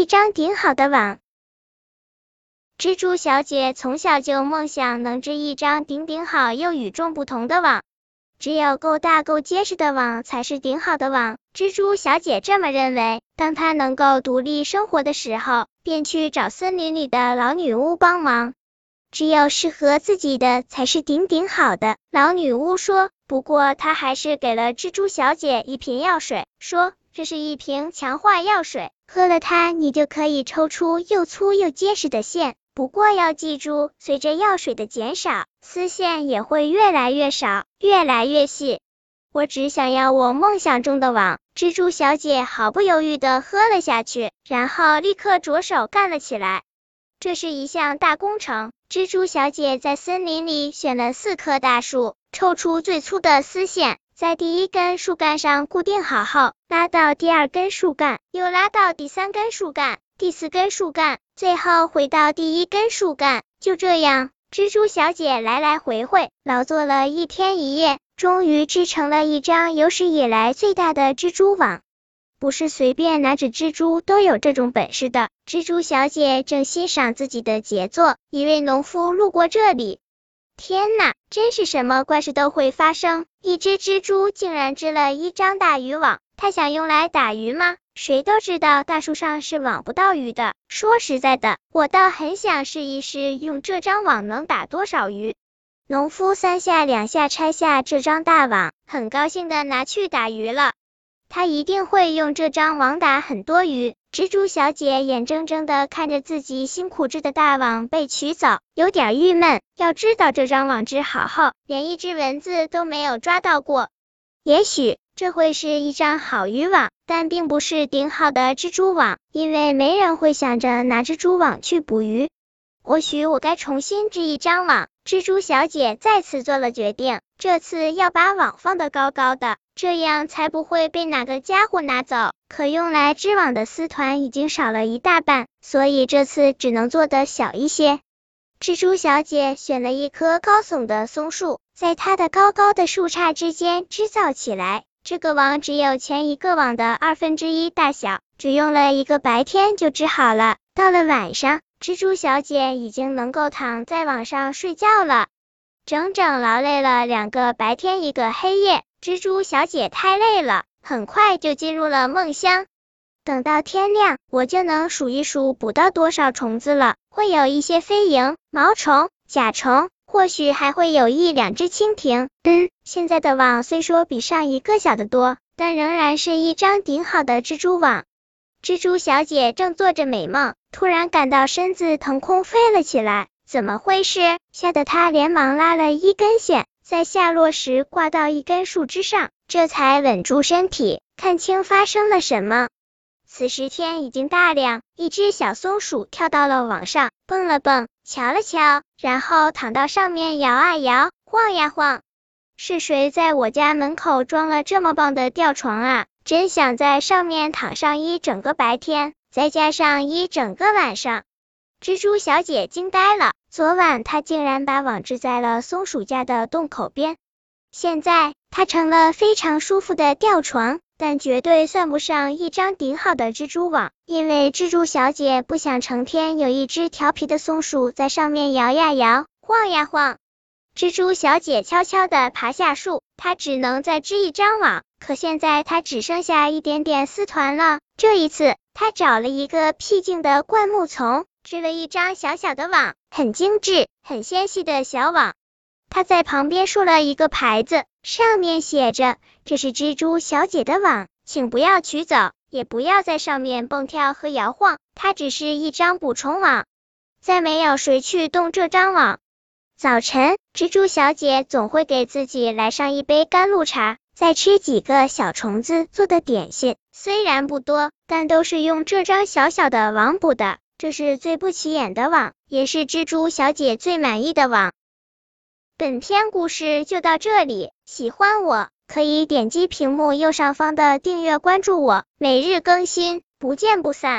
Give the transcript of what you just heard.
一张顶好的网。蜘蛛小姐从小就梦想能织一张顶顶好又与众不同的网。只有够大够结实的网才是顶好的网，蜘蛛小姐这么认为。当她能够独立生活的时候，便去找森林里的老女巫帮忙。只有适合自己的才是顶顶好的，老女巫说。不过她还是给了蜘蛛小姐一瓶药水，说这是一瓶强化药水，喝了它你就可以抽出又粗又结实的线。不过要记住，随着药水的减少，丝线也会越来越少，越来越细。我只想要我梦想中的网。蜘蛛小姐毫不犹豫的喝了下去，然后立刻着手干了起来。这是一项大工程。蜘蛛小姐在森林里选了四棵大树，抽出最粗的丝线，在第一根树干上固定好后，拉到第二根树干，又拉到第三根树干、第四根树干，最后回到第一根树干。就这样，蜘蛛小姐来来回回劳作了一天一夜，终于织成了一张有史以来最大的蜘蛛网。不是随便哪只蜘蛛都有这种本事的。蜘蛛小姐正欣赏自己的杰作，一位农夫路过这里。天哪，真是什么怪事都会发生！一只蜘蛛竟然织了一张大渔网，它想用来打鱼吗？谁都知道大树上是网不到鱼的。说实在的，我倒很想试一试，用这张网能打多少鱼。农夫三下两下拆下这张大网，很高兴的拿去打鱼了。他一定会用这张网打很多鱼。蜘蛛小姐眼睁睁的看着自己辛苦织的大网被取走，有点郁闷。要知道这张网织好后，连一只蚊子都没有抓到过。也许这会是一张好渔网，但并不是顶好的蜘蛛网，因为没人会想着拿蜘蛛网去捕鱼。或许我该重新织一张网。蜘蛛小姐再次做了决定，这次要把网放得高高的，这样才不会被哪个家伙拿走。可用来织网的丝团已经少了一大半，所以这次只能做的小一些。蜘蛛小姐选了一棵高耸的松树，在它的高高的树杈之间织造起来。这个网只有前一个网的二分之一大小，只用了一个白天就织好了。到了晚上。蜘蛛小姐已经能够躺在网上睡觉了，整整劳累了两个白天一个黑夜，蜘蛛小姐太累了，很快就进入了梦乡。等到天亮，我就能数一数捕到多少虫子了。会有一些飞蝇、毛虫、甲虫，或许还会有一两只蜻蜓。嗯，现在的网虽说比上一个小得多，但仍然是一张顶好的蜘蛛网。蜘蛛小姐正做着美梦，突然感到身子腾空飞了起来。怎么回事？吓得他连忙拉了一根线，在下落时挂到一根树枝上，这才稳住身体，看清发生了什么。此时天已经大亮，一只小松鼠跳到了网上，蹦了蹦，瞧了瞧，然后躺到上面摇啊摇，晃呀晃。是谁在我家门口装了这么棒的吊床啊？真想在上面躺上一整个白天，再加上一整个晚上。蜘蛛小姐惊呆了，昨晚她竟然把网织在了松鼠家的洞口边，现在它成了非常舒服的吊床，但绝对算不上一张顶好的蜘蛛网，因为蜘蛛小姐不想成天有一只调皮的松鼠在上面摇呀摇，晃呀晃。蜘蛛小姐悄悄地爬下树，她只能再织一张网。可现在她只剩下一点点丝团了。这一次，她找了一个僻静的灌木丛，织了一张小小的网，很精致、很纤细的小网。她在旁边竖了一个牌子，上面写着：“这是蜘蛛小姐的网，请不要取走，也不要在上面蹦跳和摇晃。它只是一张捕虫网，再没有谁去动这张网。”早晨，蜘蛛小姐总会给自己来上一杯甘露茶，再吃几个小虫子做的点心。虽然不多，但都是用这张小小的网捕的。这是最不起眼的网，也是蜘蛛小姐最满意的网。本篇故事就到这里，喜欢我可以点击屏幕右上方的订阅关注我，每日更新，不见不散。